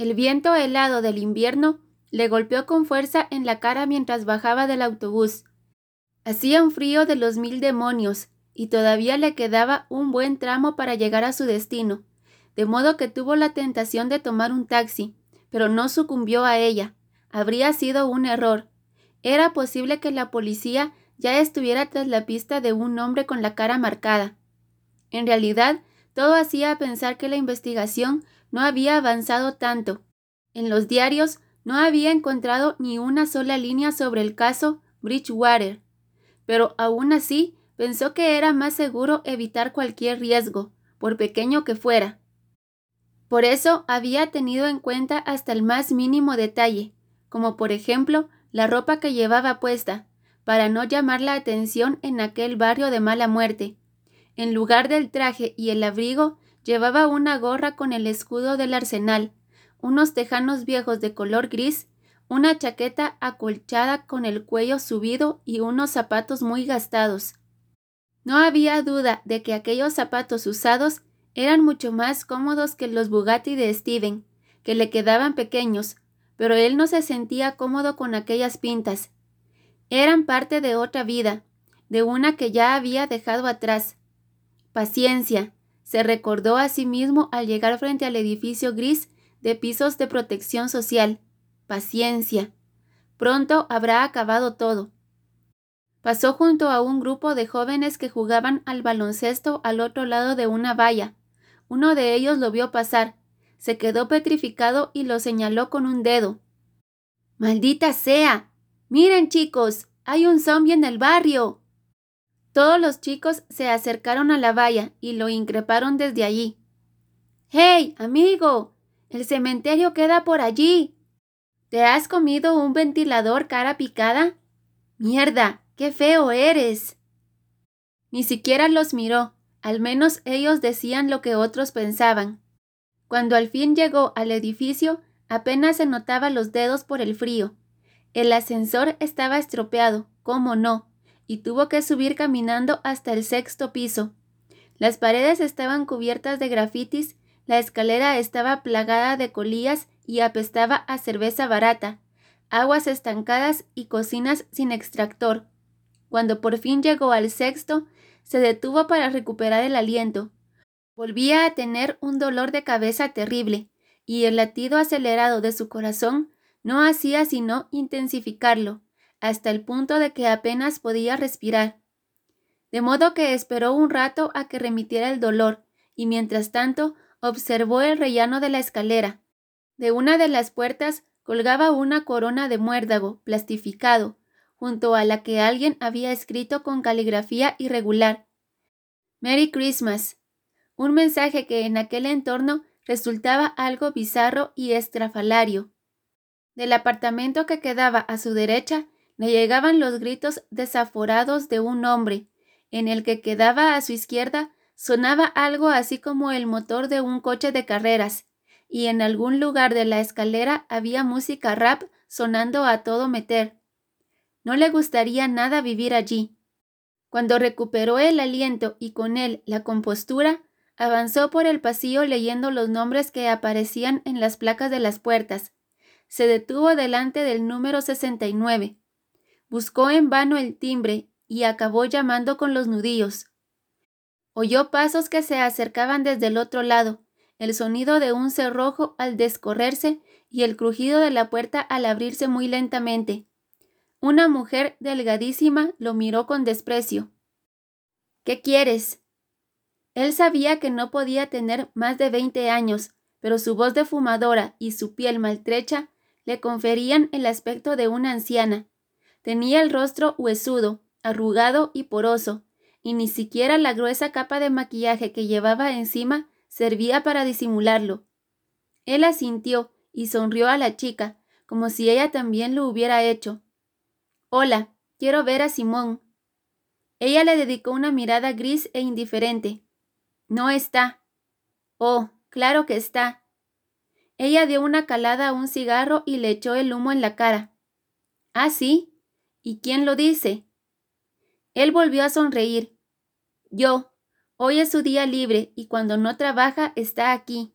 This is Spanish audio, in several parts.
El viento helado del invierno le golpeó con fuerza en la cara mientras bajaba del autobús. Hacía un frío de los mil demonios y todavía le quedaba un buen tramo para llegar a su destino, de modo que tuvo la tentación de tomar un taxi, pero no sucumbió a ella. Habría sido un error. Era posible que la policía ya estuviera tras la pista de un hombre con la cara marcada. En realidad, todo hacía pensar que la investigación no había avanzado tanto. En los diarios no había encontrado ni una sola línea sobre el caso Bridgewater, pero aún así pensó que era más seguro evitar cualquier riesgo, por pequeño que fuera. Por eso había tenido en cuenta hasta el más mínimo detalle, como por ejemplo la ropa que llevaba puesta, para no llamar la atención en aquel barrio de mala muerte. En lugar del traje y el abrigo, llevaba una gorra con el escudo del arsenal, unos tejanos viejos de color gris, una chaqueta acolchada con el cuello subido y unos zapatos muy gastados. No había duda de que aquellos zapatos usados eran mucho más cómodos que los Bugatti de Steven, que le quedaban pequeños, pero él no se sentía cómodo con aquellas pintas. Eran parte de otra vida, de una que ya había dejado atrás. Paciencia, se recordó a sí mismo al llegar frente al edificio gris de pisos de protección social. Paciencia. Pronto habrá acabado todo. Pasó junto a un grupo de jóvenes que jugaban al baloncesto al otro lado de una valla. Uno de ellos lo vio pasar, se quedó petrificado y lo señaló con un dedo. ¡Maldita sea! Miren chicos, hay un zombie en el barrio. Todos los chicos se acercaron a la valla y lo increparon desde allí. ¡Hey, amigo! El cementerio queda por allí. ¿Te has comido un ventilador cara picada? Mierda, qué feo eres. Ni siquiera los miró, al menos ellos decían lo que otros pensaban. Cuando al fin llegó al edificio, apenas se notaba los dedos por el frío. El ascensor estaba estropeado, cómo no, y tuvo que subir caminando hasta el sexto piso. Las paredes estaban cubiertas de grafitis, la escalera estaba plagada de colillas y apestaba a cerveza barata, aguas estancadas y cocinas sin extractor. Cuando por fin llegó al sexto, se detuvo para recuperar el aliento. Volvía a tener un dolor de cabeza terrible, y el latido acelerado de su corazón no hacía sino intensificarlo, hasta el punto de que apenas podía respirar. De modo que esperó un rato a que remitiera el dolor, y mientras tanto observó el rellano de la escalera. De una de las puertas colgaba una corona de muérdago plastificado, junto a la que alguien había escrito con caligrafía irregular. Merry Christmas un mensaje que en aquel entorno resultaba algo bizarro y estrafalario. Del apartamento que quedaba a su derecha le llegaban los gritos desaforados de un hombre, en el que quedaba a su izquierda sonaba algo así como el motor de un coche de carreras, y en algún lugar de la escalera había música rap sonando a todo meter. No le gustaría nada vivir allí. Cuando recuperó el aliento y con él la compostura, Avanzó por el pasillo leyendo los nombres que aparecían en las placas de las puertas. Se detuvo delante del número 69. Buscó en vano el timbre y acabó llamando con los nudillos. Oyó pasos que se acercaban desde el otro lado. el sonido de un cerrojo al descorrerse y el crujido de la puerta al abrirse muy lentamente. Una mujer delgadísima lo miró con desprecio. ¿Qué quieres? Él sabía que no podía tener más de veinte años, pero su voz de fumadora y su piel maltrecha le conferían el aspecto de una anciana. Tenía el rostro huesudo, arrugado y poroso, y ni siquiera la gruesa capa de maquillaje que llevaba encima servía para disimularlo. Él asintió y sonrió a la chica, como si ella también lo hubiera hecho. Hola, quiero ver a Simón. Ella le dedicó una mirada gris e indiferente. No está. Oh, claro que está. Ella dio una calada a un cigarro y le echó el humo en la cara. ¿Ah, sí? ¿Y quién lo dice? Él volvió a sonreír. Yo. Hoy es su día libre y cuando no trabaja está aquí.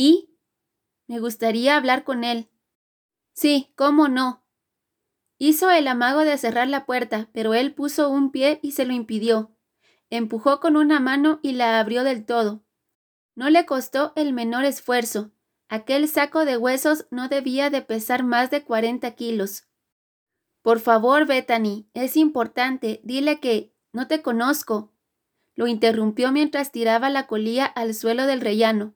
¿Y? Me gustaría hablar con él. Sí, cómo no. Hizo el amago de cerrar la puerta, pero él puso un pie y se lo impidió. Empujó con una mano y la abrió del todo. No le costó el menor esfuerzo. Aquel saco de huesos no debía de pesar más de cuarenta kilos. Por favor, Bethany, es importante. Dile que no te conozco. Lo interrumpió mientras tiraba la colilla al suelo del rellano.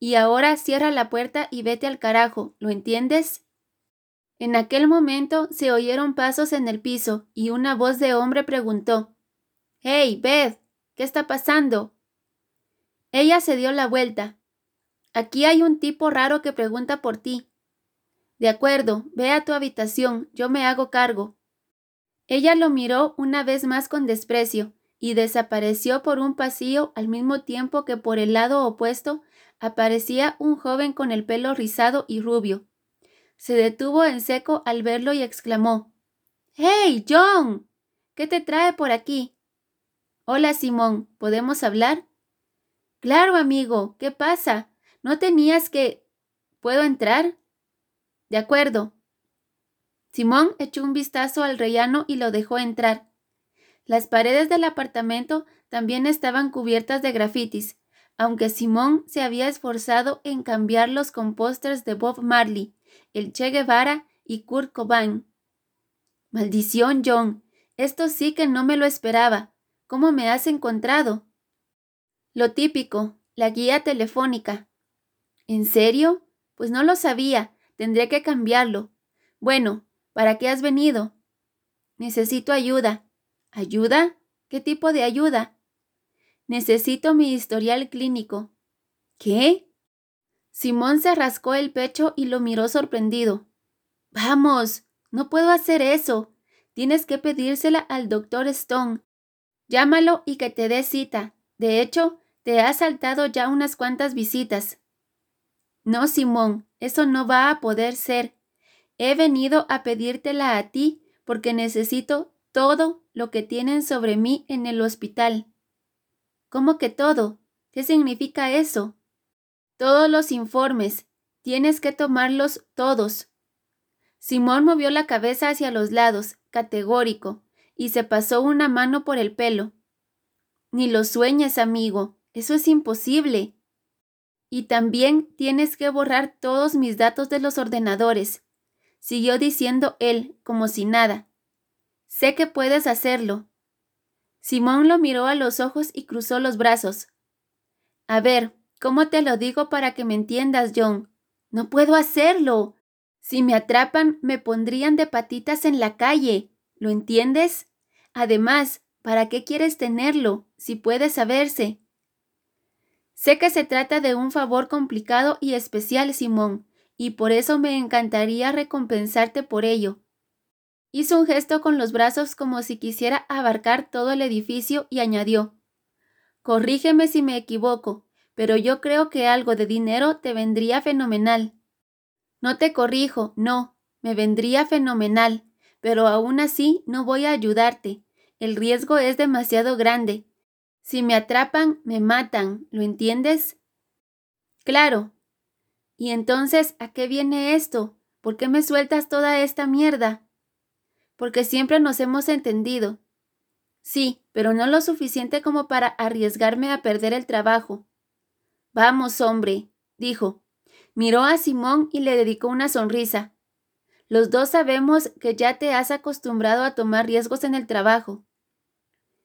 Y ahora cierra la puerta y vete al carajo, ¿lo entiendes? En aquel momento se oyeron pasos en el piso y una voz de hombre preguntó Hey, Beth, ¿qué está pasando? Ella se dio la vuelta. Aquí hay un tipo raro que pregunta por ti. De acuerdo, ve a tu habitación, yo me hago cargo. Ella lo miró una vez más con desprecio y desapareció por un pasillo al mismo tiempo que por el lado opuesto aparecía un joven con el pelo rizado y rubio. Se detuvo en seco al verlo y exclamó Hey, John. ¿Qué te trae por aquí? Hola, Simón. ¿Podemos hablar? Claro, amigo. ¿Qué pasa? ¿No tenías que... ¿Puedo entrar? De acuerdo. Simón echó un vistazo al rellano y lo dejó entrar. Las paredes del apartamento también estaban cubiertas de grafitis, aunque Simón se había esforzado en cambiarlos con pósters de Bob Marley, el Che Guevara y Kurt Cobain. Maldición, John. Esto sí que no me lo esperaba. ¿Cómo me has encontrado? Lo típico, la guía telefónica. ¿En serio? Pues no lo sabía. Tendré que cambiarlo. Bueno, ¿para qué has venido? Necesito ayuda. ¿Ayuda? ¿Qué tipo de ayuda? Necesito mi historial clínico. ¿Qué? Simón se rascó el pecho y lo miró sorprendido. Vamos, no puedo hacer eso. Tienes que pedírsela al doctor Stone. Llámalo y que te dé cita. De hecho, te ha saltado ya unas cuantas visitas. No, Simón, eso no va a poder ser. He venido a pedírtela a ti porque necesito todo lo que tienen sobre mí en el hospital. ¿Cómo que todo? ¿Qué significa eso? Todos los informes. Tienes que tomarlos todos. Simón movió la cabeza hacia los lados, categórico, y se pasó una mano por el pelo. Ni lo sueñes, amigo. Eso es imposible. Y también tienes que borrar todos mis datos de los ordenadores, siguió diciendo él, como si nada. Sé que puedes hacerlo. Simón lo miró a los ojos y cruzó los brazos. A ver, ¿cómo te lo digo para que me entiendas, John? No puedo hacerlo. Si me atrapan, me pondrían de patitas en la calle. ¿Lo entiendes? Además, ¿para qué quieres tenerlo, si puede saberse? Sé que se trata de un favor complicado y especial, Simón, y por eso me encantaría recompensarte por ello. Hizo un gesto con los brazos como si quisiera abarcar todo el edificio y añadió Corrígeme si me equivoco, pero yo creo que algo de dinero te vendría fenomenal. No te corrijo, no, me vendría fenomenal, pero aún así no voy a ayudarte. El riesgo es demasiado grande. Si me atrapan, me matan, ¿lo entiendes? Claro. ¿Y entonces a qué viene esto? ¿Por qué me sueltas toda esta mierda? Porque siempre nos hemos entendido. Sí, pero no lo suficiente como para arriesgarme a perder el trabajo. Vamos, hombre, dijo. Miró a Simón y le dedicó una sonrisa. Los dos sabemos que ya te has acostumbrado a tomar riesgos en el trabajo.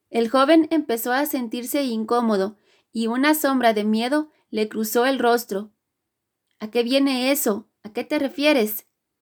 El joven empezó a sentirse incómodo y una sombra de miedo le cruzó el rostro. ¿A qué viene eso? ¿A qué te refieres?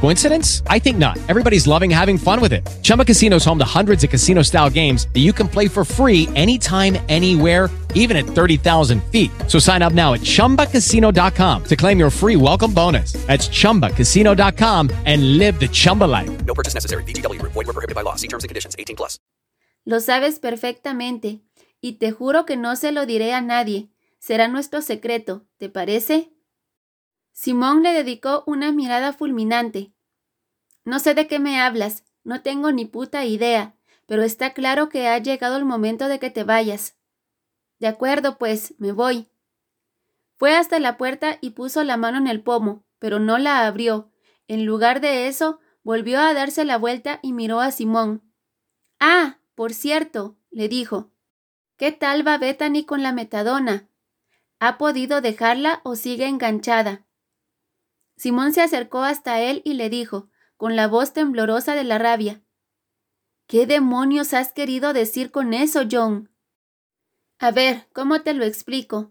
Coincidence? I think not. Everybody's loving having fun with it. Chumba Casino is home to hundreds of casino style games that you can play for free anytime, anywhere, even at 30,000 feet. So sign up now at chumbacasino.com to claim your free welcome bonus. That's chumbacasino.com and live the Chumba life. No purchase necessary. VGW Group. Void were prohibited by law. See terms and conditions. 18 plus. Lo sabes perfectamente, y te juro que no se lo diré a nadie. Será nuestro secreto, ¿te parece? Simón le dedicó una mirada fulminante. No sé de qué me hablas, no tengo ni puta idea, pero está claro que ha llegado el momento de que te vayas. De acuerdo, pues, me voy. Fue hasta la puerta y puso la mano en el pomo, pero no la abrió. En lugar de eso, volvió a darse la vuelta y miró a Simón. Ah, por cierto, le dijo. ¿Qué tal va Bethany con la metadona? ¿Ha podido dejarla o sigue enganchada? Simón se acercó hasta él y le dijo, con la voz temblorosa de la rabia, ¿Qué demonios has querido decir con eso, John? A ver, ¿cómo te lo explico?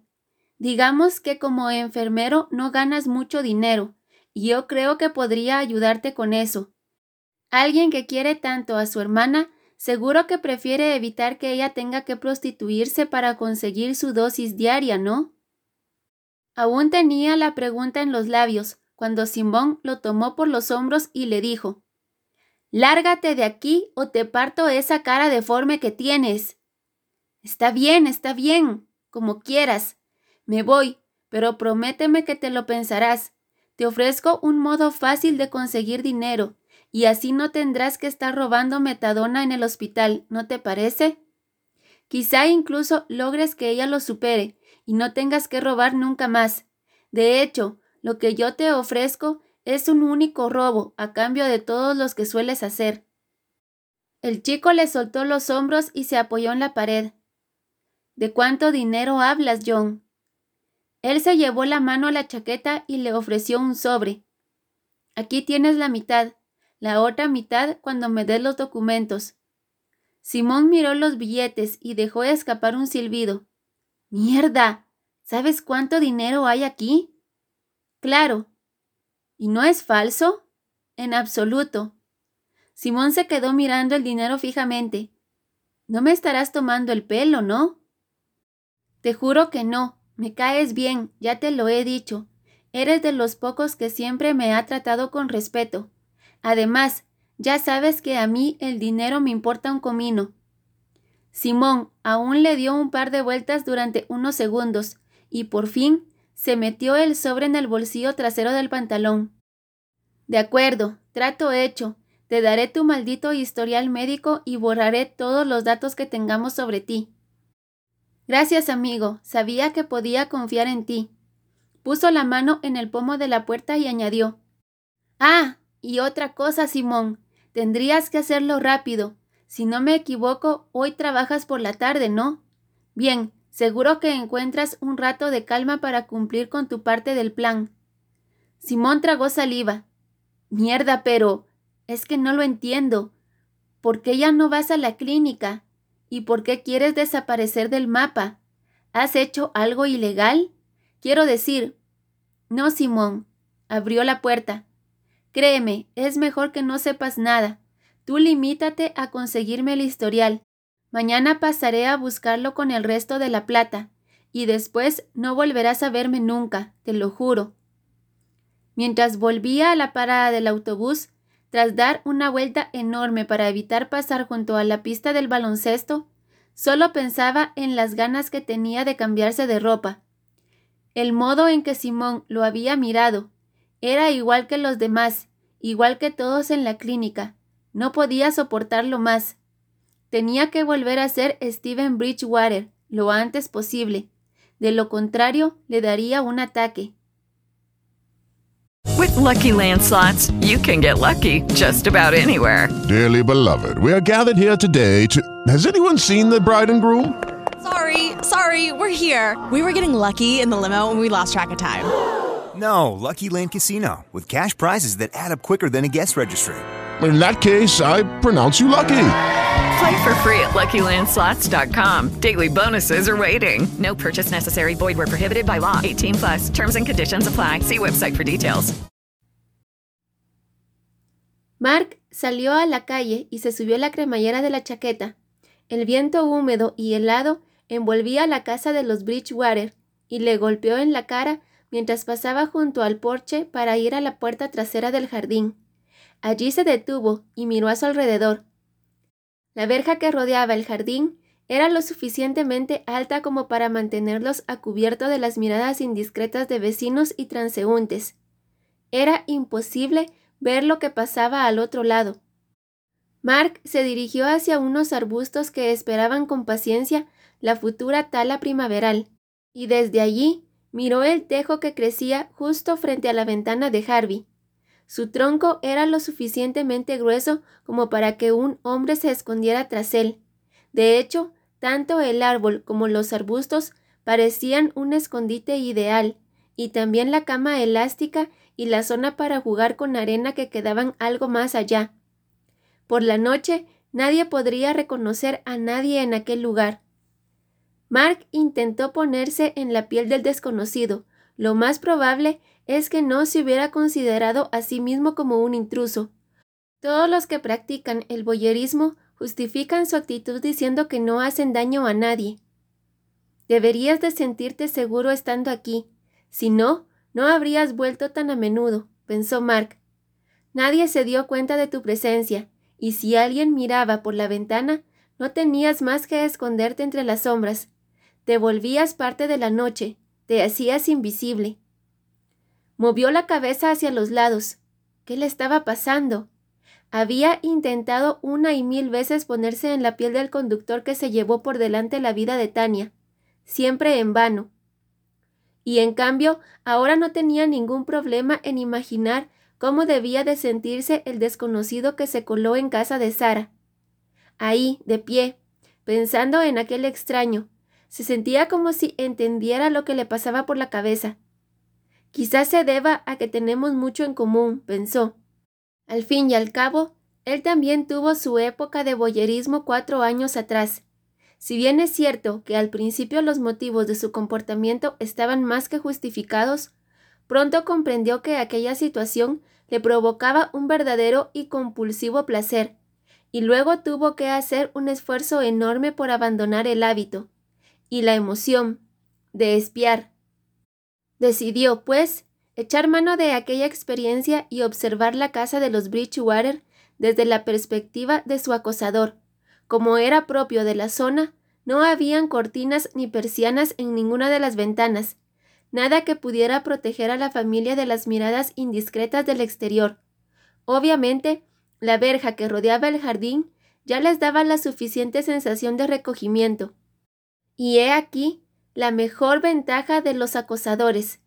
Digamos que como enfermero no ganas mucho dinero, y yo creo que podría ayudarte con eso. Alguien que quiere tanto a su hermana, seguro que prefiere evitar que ella tenga que prostituirse para conseguir su dosis diaria, ¿no? Aún tenía la pregunta en los labios, cuando Simón lo tomó por los hombros y le dijo, Lárgate de aquí o te parto esa cara deforme que tienes. Está bien, está bien, como quieras. Me voy, pero prométeme que te lo pensarás. Te ofrezco un modo fácil de conseguir dinero, y así no tendrás que estar robando metadona en el hospital, ¿no te parece? Quizá incluso logres que ella lo supere y no tengas que robar nunca más. De hecho, lo que yo te ofrezco es un único robo a cambio de todos los que sueles hacer. El chico le soltó los hombros y se apoyó en la pared. ¿De cuánto dinero hablas, John? Él se llevó la mano a la chaqueta y le ofreció un sobre. Aquí tienes la mitad, la otra mitad cuando me des los documentos. Simón miró los billetes y dejó escapar un silbido. ¡Mierda! ¿Sabes cuánto dinero hay aquí? Claro. ¿Y no es falso? En absoluto. Simón se quedó mirando el dinero fijamente. No me estarás tomando el pelo, ¿no? Te juro que no. Me caes bien, ya te lo he dicho. Eres de los pocos que siempre me ha tratado con respeto. Además, ya sabes que a mí el dinero me importa un comino. Simón aún le dio un par de vueltas durante unos segundos y por fin se metió el sobre en el bolsillo trasero del pantalón. De acuerdo, trato hecho. Te daré tu maldito historial médico y borraré todos los datos que tengamos sobre ti. Gracias, amigo. Sabía que podía confiar en ti. Puso la mano en el pomo de la puerta y añadió. Ah, y otra cosa, Simón. Tendrías que hacerlo rápido. Si no me equivoco, hoy trabajas por la tarde, ¿no? Bien, Seguro que encuentras un rato de calma para cumplir con tu parte del plan. Simón tragó saliva. Mierda, pero es que no lo entiendo. ¿Por qué ya no vas a la clínica? ¿Y por qué quieres desaparecer del mapa? ¿Has hecho algo ilegal? Quiero decir. No, Simón. Abrió la puerta. Créeme, es mejor que no sepas nada. Tú limítate a conseguirme el historial. Mañana pasaré a buscarlo con el resto de la plata, y después no volverás a verme nunca, te lo juro. Mientras volvía a la parada del autobús, tras dar una vuelta enorme para evitar pasar junto a la pista del baloncesto, solo pensaba en las ganas que tenía de cambiarse de ropa. El modo en que Simón lo había mirado era igual que los demás, igual que todos en la clínica. No podía soportarlo más. Tenía que volver a ser Steven Bridgewater lo antes posible. De lo contrario, le daría un ataque. With lucky landslots, you can get lucky just about anywhere. Dearly beloved, we are gathered here today to. Has anyone seen the bride and groom? Sorry, sorry, we're here. We were getting lucky in the limo and we lost track of time. No, Lucky Land Casino, with cash prizes that add up quicker than a guest registry. In that case, I pronounce you lucky. Play for free at LuckyLandSlots.com. Daily bonuses are waiting. No purchase necessary. Void where prohibited by law. 18 plus. Terms and conditions apply. See website for details. Mark salió a la calle y se subió la cremallera de la chaqueta. El viento húmedo y helado envolvía la casa de los Bridgewater y le golpeó en la cara mientras pasaba junto al porche para ir a la puerta trasera del jardín. Allí se detuvo y miró a su alrededor. La verja que rodeaba el jardín era lo suficientemente alta como para mantenerlos a cubierto de las miradas indiscretas de vecinos y transeúntes. Era imposible ver lo que pasaba al otro lado. Mark se dirigió hacia unos arbustos que esperaban con paciencia la futura tala primaveral, y desde allí miró el tejo que crecía justo frente a la ventana de Harvey. Su tronco era lo suficientemente grueso como para que un hombre se escondiera tras él. De hecho, tanto el árbol como los arbustos parecían un escondite ideal, y también la cama elástica y la zona para jugar con arena que quedaban algo más allá. Por la noche nadie podría reconocer a nadie en aquel lugar. Mark intentó ponerse en la piel del desconocido. Lo más probable es que no se hubiera considerado a sí mismo como un intruso. Todos los que practican el boyerismo justifican su actitud diciendo que no hacen daño a nadie. Deberías de sentirte seguro estando aquí. Si no, no habrías vuelto tan a menudo, pensó Mark. Nadie se dio cuenta de tu presencia, y si alguien miraba por la ventana, no tenías más que esconderte entre las sombras. Te volvías parte de la noche, te hacías invisible. Movió la cabeza hacia los lados. ¿Qué le estaba pasando? Había intentado una y mil veces ponerse en la piel del conductor que se llevó por delante la vida de Tania, siempre en vano. Y en cambio, ahora no tenía ningún problema en imaginar cómo debía de sentirse el desconocido que se coló en casa de Sara. Ahí, de pie, pensando en aquel extraño, se sentía como si entendiera lo que le pasaba por la cabeza. Quizás se deba a que tenemos mucho en común, pensó. Al fin y al cabo, él también tuvo su época de boyerismo cuatro años atrás. Si bien es cierto que al principio los motivos de su comportamiento estaban más que justificados, pronto comprendió que aquella situación le provocaba un verdadero y compulsivo placer, y luego tuvo que hacer un esfuerzo enorme por abandonar el hábito y la emoción de espiar. Decidió, pues, echar mano de aquella experiencia y observar la casa de los Bridgewater desde la perspectiva de su acosador. Como era propio de la zona, no habían cortinas ni persianas en ninguna de las ventanas, nada que pudiera proteger a la familia de las miradas indiscretas del exterior. Obviamente, la verja que rodeaba el jardín ya les daba la suficiente sensación de recogimiento. Y he aquí la mejor ventaja de los acosadores,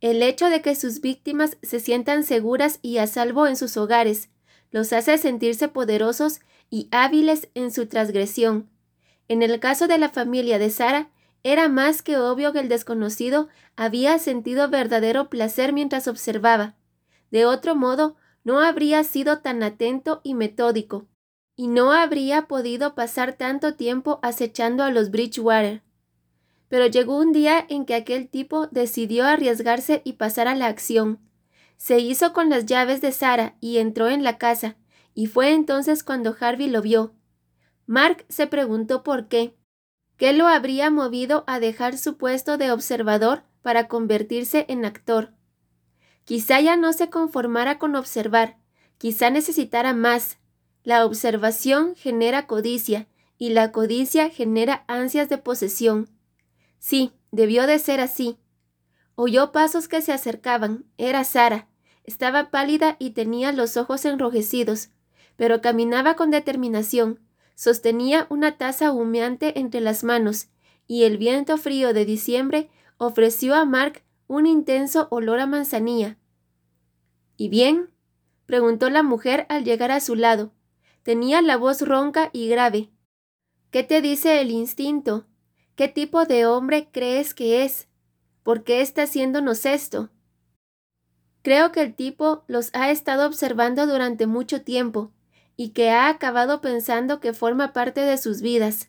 el hecho de que sus víctimas se sientan seguras y a salvo en sus hogares, los hace sentirse poderosos y hábiles en su transgresión. En el caso de la familia de Sara, era más que obvio que el desconocido había sentido verdadero placer mientras observaba. De otro modo, no habría sido tan atento y metódico, y no habría podido pasar tanto tiempo acechando a los Bridgewater. Pero llegó un día en que aquel tipo decidió arriesgarse y pasar a la acción. Se hizo con las llaves de Sara y entró en la casa, y fue entonces cuando Harvey lo vio. Mark se preguntó por qué. ¿Qué lo habría movido a dejar su puesto de observador para convertirse en actor? Quizá ya no se conformara con observar, quizá necesitara más. La observación genera codicia y la codicia genera ansias de posesión. Sí, debió de ser así. Oyó pasos que se acercaban. Era Sara. Estaba pálida y tenía los ojos enrojecidos, pero caminaba con determinación. Sostenía una taza humeante entre las manos, y el viento frío de diciembre ofreció a Mark un intenso olor a manzanilla. ¿Y bien? preguntó la mujer al llegar a su lado. Tenía la voz ronca y grave. ¿Qué te dice el instinto? ¿Qué tipo de hombre crees que es? ¿Por qué está haciéndonos esto? Creo que el tipo los ha estado observando durante mucho tiempo y que ha acabado pensando que forma parte de sus vidas.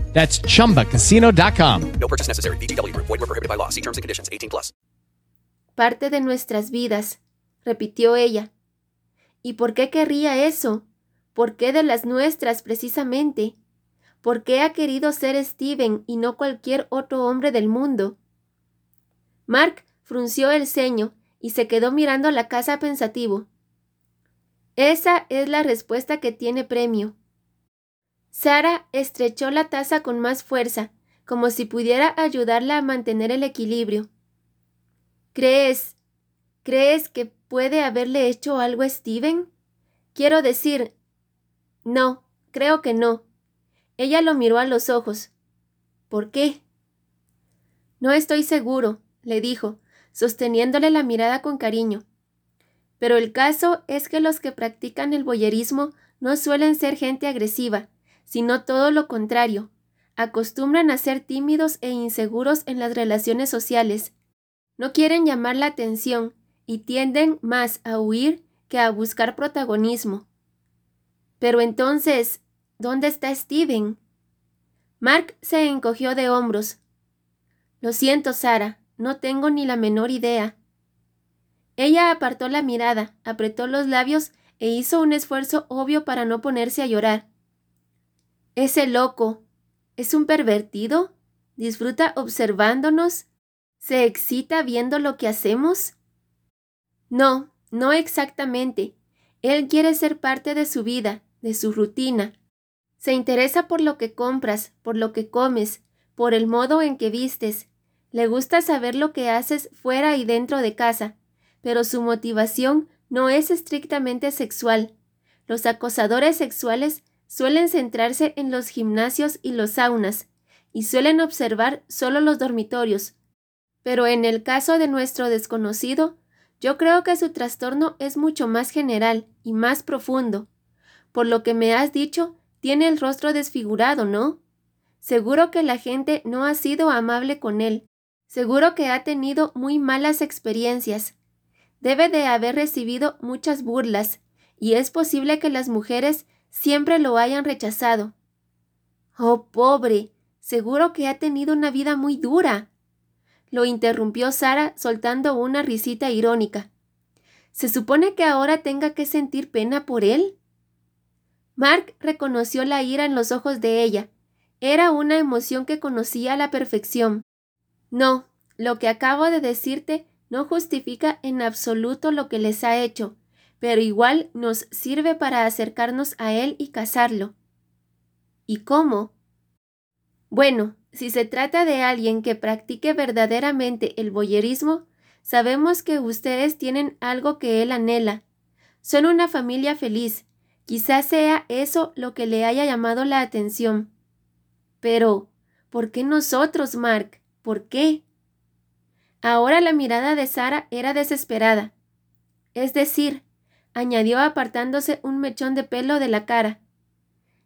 That's chumbacasino.com. No purchase necessary. VGW Group. Void were prohibited by law. See terms and conditions. 18 plus. Parte de nuestras vidas, repitió ella. ¿Y por qué querría eso? ¿Por qué de las nuestras precisamente? ¿Por qué ha querido ser Steven y no cualquier otro hombre del mundo? Mark frunció el ceño y se quedó mirando la casa pensativo. Esa es la respuesta que tiene premio. Sara estrechó la taza con más fuerza, como si pudiera ayudarla a mantener el equilibrio. ¿Crees? ¿Crees que puede haberle hecho algo a Steven? Quiero decir. No, creo que no. Ella lo miró a los ojos. ¿Por qué? No estoy seguro, le dijo, sosteniéndole la mirada con cariño. Pero el caso es que los que practican el boyerismo no suelen ser gente agresiva, sino todo lo contrario. Acostumbran a ser tímidos e inseguros en las relaciones sociales. No quieren llamar la atención y tienden más a huir que a buscar protagonismo. Pero entonces, ¿dónde está Steven? Mark se encogió de hombros. Lo siento, Sara, no tengo ni la menor idea. Ella apartó la mirada, apretó los labios e hizo un esfuerzo obvio para no ponerse a llorar. Ese loco es un pervertido. Disfruta observándonos. ¿Se excita viendo lo que hacemos? No, no exactamente. Él quiere ser parte de su vida, de su rutina. Se interesa por lo que compras, por lo que comes, por el modo en que vistes. Le gusta saber lo que haces fuera y dentro de casa, pero su motivación no es estrictamente sexual. Los acosadores sexuales suelen centrarse en los gimnasios y los saunas, y suelen observar solo los dormitorios. Pero en el caso de nuestro desconocido, yo creo que su trastorno es mucho más general y más profundo. Por lo que me has dicho, tiene el rostro desfigurado, ¿no? Seguro que la gente no ha sido amable con él. Seguro que ha tenido muy malas experiencias. Debe de haber recibido muchas burlas, y es posible que las mujeres siempre lo hayan rechazado. Oh, pobre, seguro que ha tenido una vida muy dura. Lo interrumpió Sara soltando una risita irónica. ¿Se supone que ahora tenga que sentir pena por él? Mark reconoció la ira en los ojos de ella. Era una emoción que conocía a la perfección. No, lo que acabo de decirte no justifica en absoluto lo que les ha hecho pero igual nos sirve para acercarnos a Él y casarlo. ¿Y cómo? Bueno, si se trata de alguien que practique verdaderamente el boyerismo, sabemos que ustedes tienen algo que Él anhela. Son una familia feliz. Quizás sea eso lo que le haya llamado la atención. Pero, ¿por qué nosotros, Mark? ¿Por qué? Ahora la mirada de Sara era desesperada. Es decir, añadió apartándose un mechón de pelo de la cara.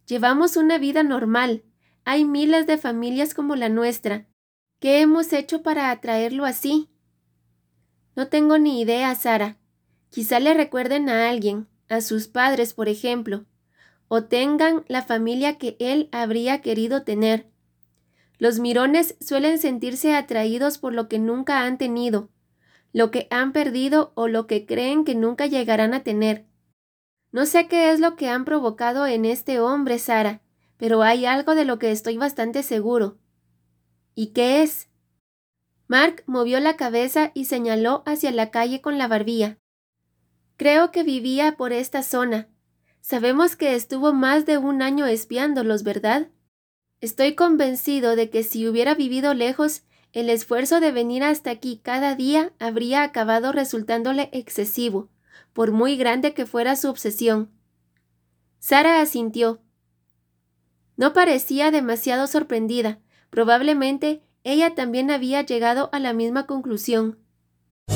Llevamos una vida normal. Hay miles de familias como la nuestra. ¿Qué hemos hecho para atraerlo así? No tengo ni idea, Sara. Quizá le recuerden a alguien, a sus padres, por ejemplo. o tengan la familia que él habría querido tener. Los mirones suelen sentirse atraídos por lo que nunca han tenido, lo que han perdido o lo que creen que nunca llegarán a tener. No sé qué es lo que han provocado en este hombre, Sara, pero hay algo de lo que estoy bastante seguro. ¿Y qué es? Mark movió la cabeza y señaló hacia la calle con la barbilla. Creo que vivía por esta zona. Sabemos que estuvo más de un año espiándolos, ¿verdad? Estoy convencido de que si hubiera vivido lejos, el esfuerzo de venir hasta aquí cada día habría acabado resultándole excesivo, por muy grande que fuera su obsesión. Sara asintió. No parecía demasiado sorprendida. Probablemente ella también había llegado a la misma conclusión.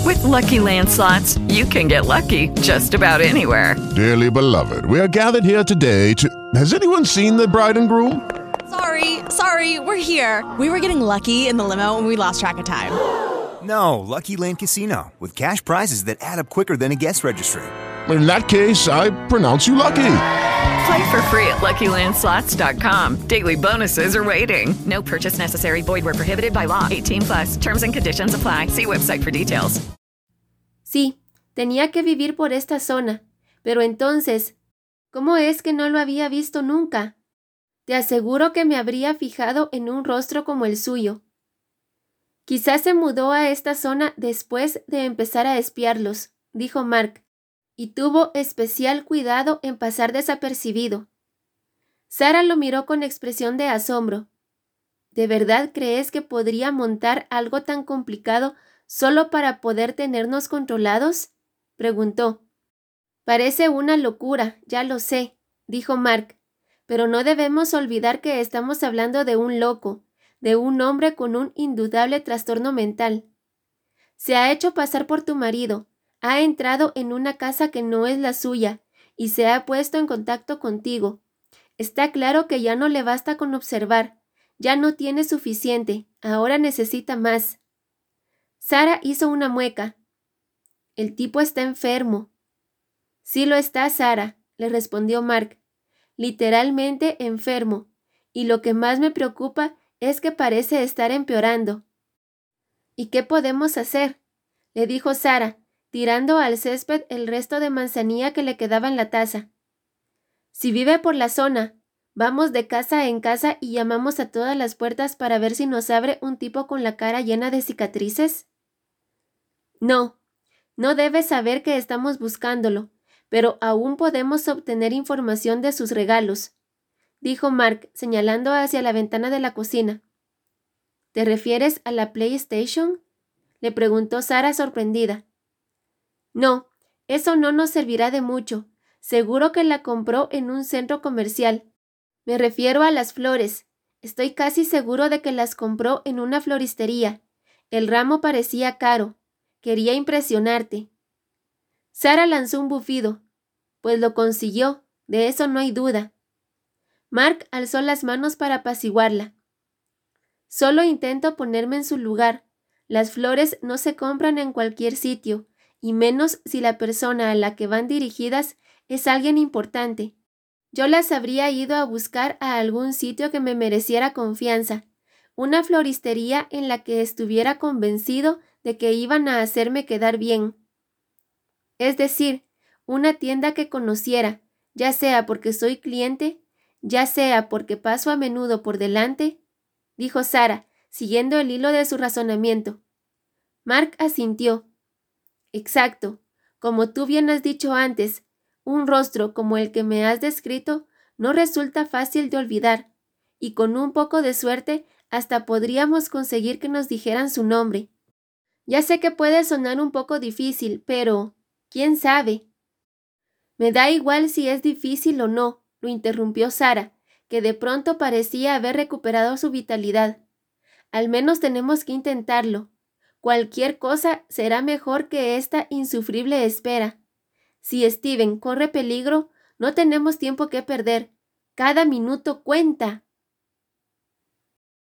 With lucky landslots, you can get lucky just about anywhere. Dearly beloved, we are gathered here today to. Has anyone seen the bride and groom? Sorry, sorry, we're here. We were getting lucky in the limo and we lost track of time. No, Lucky Land Casino, with cash prizes that add up quicker than a guest registry. In that case, I pronounce you lucky. Play for free at LuckyLandSlots.com. Daily bonuses are waiting. No purchase necessary. Void where prohibited by law. 18 plus. Terms and conditions apply. See website for details. Sí, tenía que vivir por esta zona. Pero entonces, ¿cómo es que no lo había visto nunca? Te aseguro que me habría fijado en un rostro como el suyo. Quizás se mudó a esta zona después de empezar a espiarlos, dijo Mark, y tuvo especial cuidado en pasar desapercibido. Sara lo miró con expresión de asombro. ¿De verdad crees que podría montar algo tan complicado solo para poder tenernos controlados? preguntó. Parece una locura, ya lo sé, dijo Mark, pero no debemos olvidar que estamos hablando de un loco, de un hombre con un indudable trastorno mental. Se ha hecho pasar por tu marido, ha entrado en una casa que no es la suya y se ha puesto en contacto contigo. Está claro que ya no le basta con observar, ya no tiene suficiente, ahora necesita más. Sara hizo una mueca. El tipo está enfermo. Sí lo está, Sara, le respondió Mark. Literalmente enfermo. Y lo que más me preocupa es que parece estar empeorando. ¿Y qué podemos hacer? le dijo Sara, tirando al césped el resto de manzanilla que le quedaba en la taza. Si vive por la zona, vamos de casa en casa y llamamos a todas las puertas para ver si nos abre un tipo con la cara llena de cicatrices. No, no debe saber que estamos buscándolo, pero aún podemos obtener información de sus regalos, dijo Mark, señalando hacia la ventana de la cocina. ¿Te refieres a la PlayStation? le preguntó Sara sorprendida. No, eso no nos servirá de mucho. Seguro que la compró en un centro comercial. Me refiero a las flores. Estoy casi seguro de que las compró en una floristería. El ramo parecía caro. Quería impresionarte. Sara lanzó un bufido. Pues lo consiguió, de eso no hay duda. Mark alzó las manos para apaciguarla. Solo intento ponerme en su lugar. Las flores no se compran en cualquier sitio, y menos si la persona a la que van dirigidas es alguien importante. Yo las habría ido a buscar a algún sitio que me mereciera confianza, una floristería en la que estuviera convencido de que iban a hacerme quedar bien. Es decir, una tienda que conociera, ya sea porque soy cliente, ya sea porque paso a menudo por delante, dijo Sara, siguiendo el hilo de su razonamiento. Mark asintió. Exacto. Como tú bien has dicho antes, un rostro como el que me has descrito no resulta fácil de olvidar, y con un poco de suerte hasta podríamos conseguir que nos dijeran su nombre. Ya sé que puede sonar un poco difícil, pero ¿quién sabe? Me da igual si es difícil o no, lo interrumpió Sara, que de pronto parecía haber recuperado su vitalidad. Al menos tenemos que intentarlo. Cualquier cosa será mejor que esta insufrible espera. Si Steven corre peligro, no tenemos tiempo que perder. Cada minuto cuenta.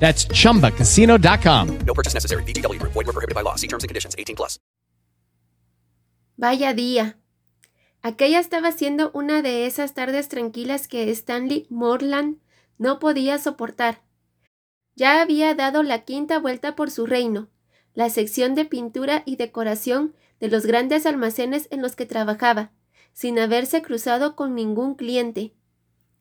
That's chumbacasino.com. No purchase necessary. VGW Group. Void were prohibited by law. See terms and conditions. 18 plus. Vaya día. Aquella estaba siendo una de esas tardes tranquilas que Stanley Morland no podía soportar. Ya había dado la quinta vuelta por su reino, la sección de pintura y decoración de los grandes almacenes en los que trabajaba, sin haberse cruzado con ningún cliente.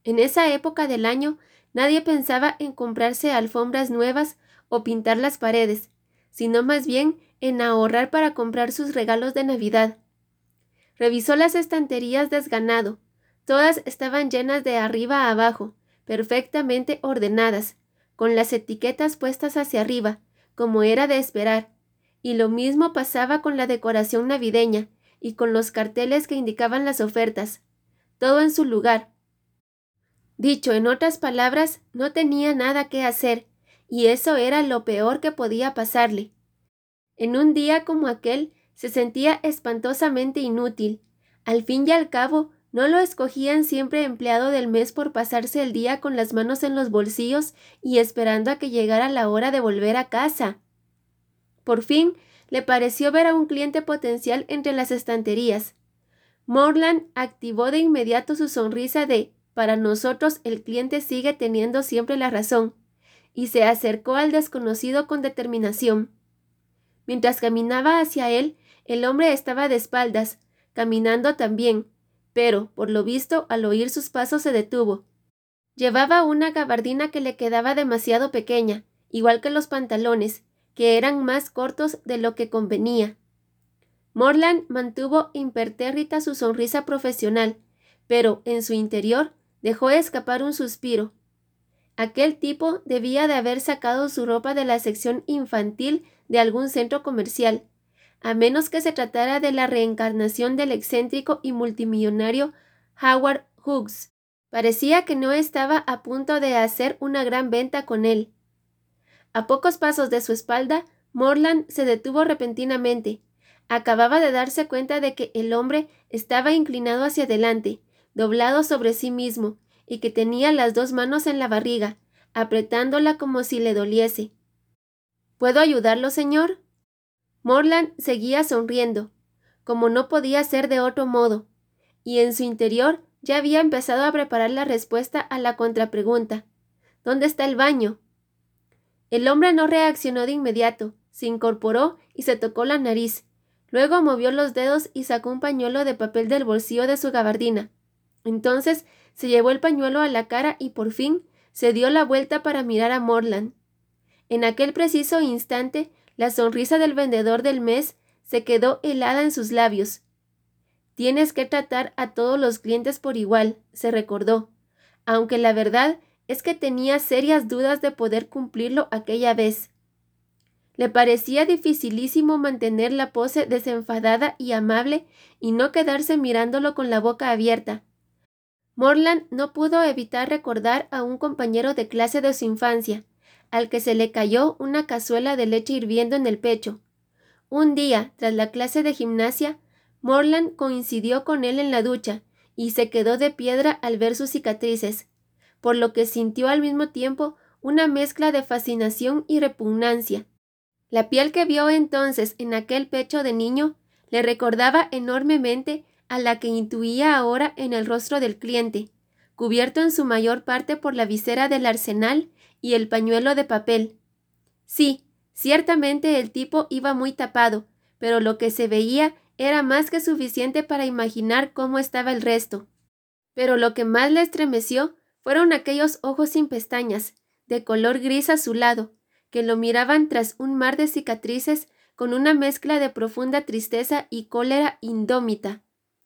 En esa época del año nadie pensaba en comprarse alfombras nuevas o pintar las paredes, sino más bien en ahorrar para comprar sus regalos de Navidad. Revisó las estanterías desganado. Todas estaban llenas de arriba a abajo, perfectamente ordenadas, con las etiquetas puestas hacia arriba, como era de esperar. Y lo mismo pasaba con la decoración navideña y con los carteles que indicaban las ofertas. Todo en su lugar. Dicho en otras palabras, no tenía nada que hacer, y eso era lo peor que podía pasarle. En un día como aquel, se sentía espantosamente inútil. Al fin y al cabo, no lo escogían siempre empleado del mes por pasarse el día con las manos en los bolsillos y esperando a que llegara la hora de volver a casa. Por fin, le pareció ver a un cliente potencial entre las estanterías. Morland activó de inmediato su sonrisa de para nosotros el cliente sigue teniendo siempre la razón, y se acercó al desconocido con determinación. Mientras caminaba hacia él, el hombre estaba de espaldas, caminando también, pero, por lo visto, al oír sus pasos se detuvo. Llevaba una gabardina que le quedaba demasiado pequeña, igual que los pantalones, que eran más cortos de lo que convenía. Morland mantuvo impertérrita su sonrisa profesional, pero en su interior dejó escapar un suspiro. Aquel tipo debía de haber sacado su ropa de la sección infantil de algún centro comercial, a menos que se tratara de la reencarnación del excéntrico y multimillonario Howard Hughes. Parecía que no estaba a punto de hacer una gran venta con él. A pocos pasos de su espalda, Morland se detuvo repentinamente. Acababa de darse cuenta de que el hombre estaba inclinado hacia adelante, doblado sobre sí mismo, y que tenía las dos manos en la barriga, apretándola como si le doliese. ¿Puedo ayudarlo, señor? Morland seguía sonriendo, como no podía ser de otro modo, y en su interior ya había empezado a preparar la respuesta a la contrapregunta. ¿Dónde está el baño? El hombre no reaccionó de inmediato, se incorporó y se tocó la nariz. Luego movió los dedos y sacó un pañuelo de papel del bolsillo de su gabardina. Entonces se llevó el pañuelo a la cara y por fin se dio la vuelta para mirar a Morland. En aquel preciso instante la sonrisa del vendedor del mes se quedó helada en sus labios. Tienes que tratar a todos los clientes por igual, se recordó, aunque la verdad es que tenía serias dudas de poder cumplirlo aquella vez. Le parecía dificilísimo mantener la pose desenfadada y amable y no quedarse mirándolo con la boca abierta. Morland no pudo evitar recordar a un compañero de clase de su infancia, al que se le cayó una cazuela de leche hirviendo en el pecho. Un día, tras la clase de gimnasia, Morland coincidió con él en la ducha y se quedó de piedra al ver sus cicatrices, por lo que sintió al mismo tiempo una mezcla de fascinación y repugnancia. La piel que vio entonces en aquel pecho de niño le recordaba enormemente a la que intuía ahora en el rostro del cliente, cubierto en su mayor parte por la visera del arsenal y el pañuelo de papel. Sí, ciertamente el tipo iba muy tapado, pero lo que se veía era más que suficiente para imaginar cómo estaba el resto. Pero lo que más le estremeció fueron aquellos ojos sin pestañas, de color gris azulado, que lo miraban tras un mar de cicatrices con una mezcla de profunda tristeza y cólera indómita.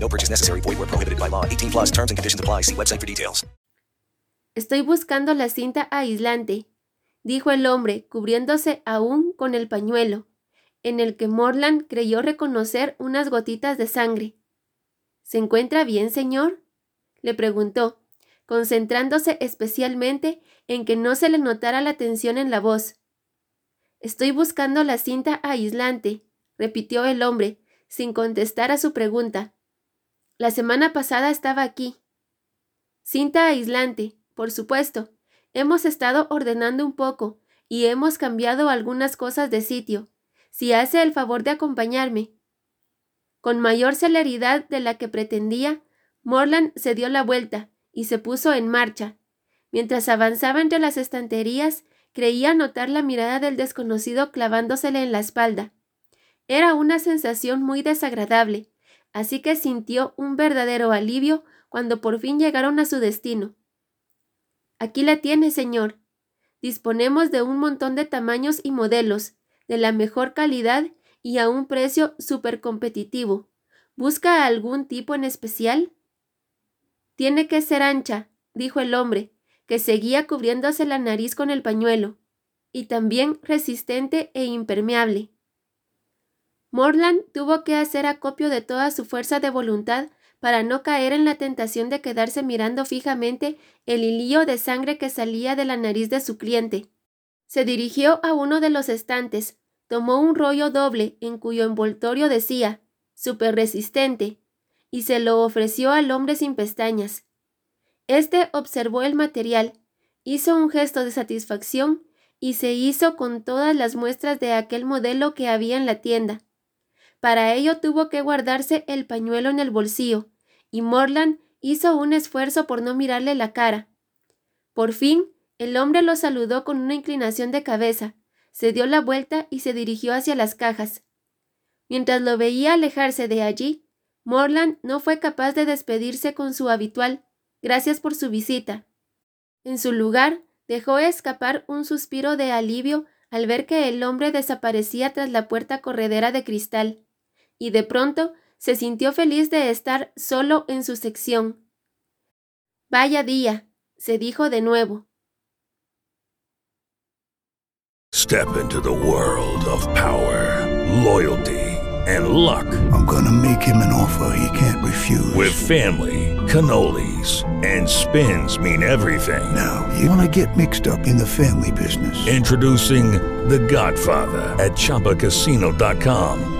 No purchase necessary. Void where prohibited by law. 18 plus terms and conditions apply. See website for details. Estoy buscando la cinta aislante, dijo el hombre, cubriéndose aún con el pañuelo, en el que Morland creyó reconocer unas gotitas de sangre. ¿Se encuentra bien, señor? le preguntó, concentrándose especialmente en que no se le notara la tensión en la voz. Estoy buscando la cinta aislante, repitió el hombre, sin contestar a su pregunta. La semana pasada estaba aquí. Cinta aislante, por supuesto. Hemos estado ordenando un poco y hemos cambiado algunas cosas de sitio. Si hace el favor de acompañarme. Con mayor celeridad de la que pretendía, Morland se dio la vuelta y se puso en marcha. Mientras avanzaba entre las estanterías, creía notar la mirada del desconocido clavándosele en la espalda. Era una sensación muy desagradable, así que sintió un verdadero alivio cuando por fin llegaron a su destino. Aquí la tiene, señor. Disponemos de un montón de tamaños y modelos, de la mejor calidad y a un precio súper competitivo. ¿Busca algún tipo en especial? Tiene que ser ancha, dijo el hombre, que seguía cubriéndose la nariz con el pañuelo, y también resistente e impermeable. Morland tuvo que hacer acopio de toda su fuerza de voluntad para no caer en la tentación de quedarse mirando fijamente el hilillo de sangre que salía de la nariz de su cliente. Se dirigió a uno de los estantes, tomó un rollo doble en cuyo envoltorio decía super resistente y se lo ofreció al hombre sin pestañas. Este observó el material, hizo un gesto de satisfacción y se hizo con todas las muestras de aquel modelo que había en la tienda. Para ello tuvo que guardarse el pañuelo en el bolsillo, y Morland hizo un esfuerzo por no mirarle la cara. Por fin, el hombre lo saludó con una inclinación de cabeza, se dio la vuelta y se dirigió hacia las cajas. Mientras lo veía alejarse de allí, Morland no fue capaz de despedirse con su habitual gracias por su visita. En su lugar, dejó escapar un suspiro de alivio al ver que el hombre desaparecía tras la puerta corredera de cristal y de pronto se sintió feliz de estar solo en su sección. Vaya día, se dijo de nuevo. Step into the world of power, loyalty, and luck. I'm gonna make him an offer he can't refuse. With family, cannolis, and spins mean everything. Now, you wanna get mixed up in the family business. Introducing The Godfather at ChumbaCasino.com.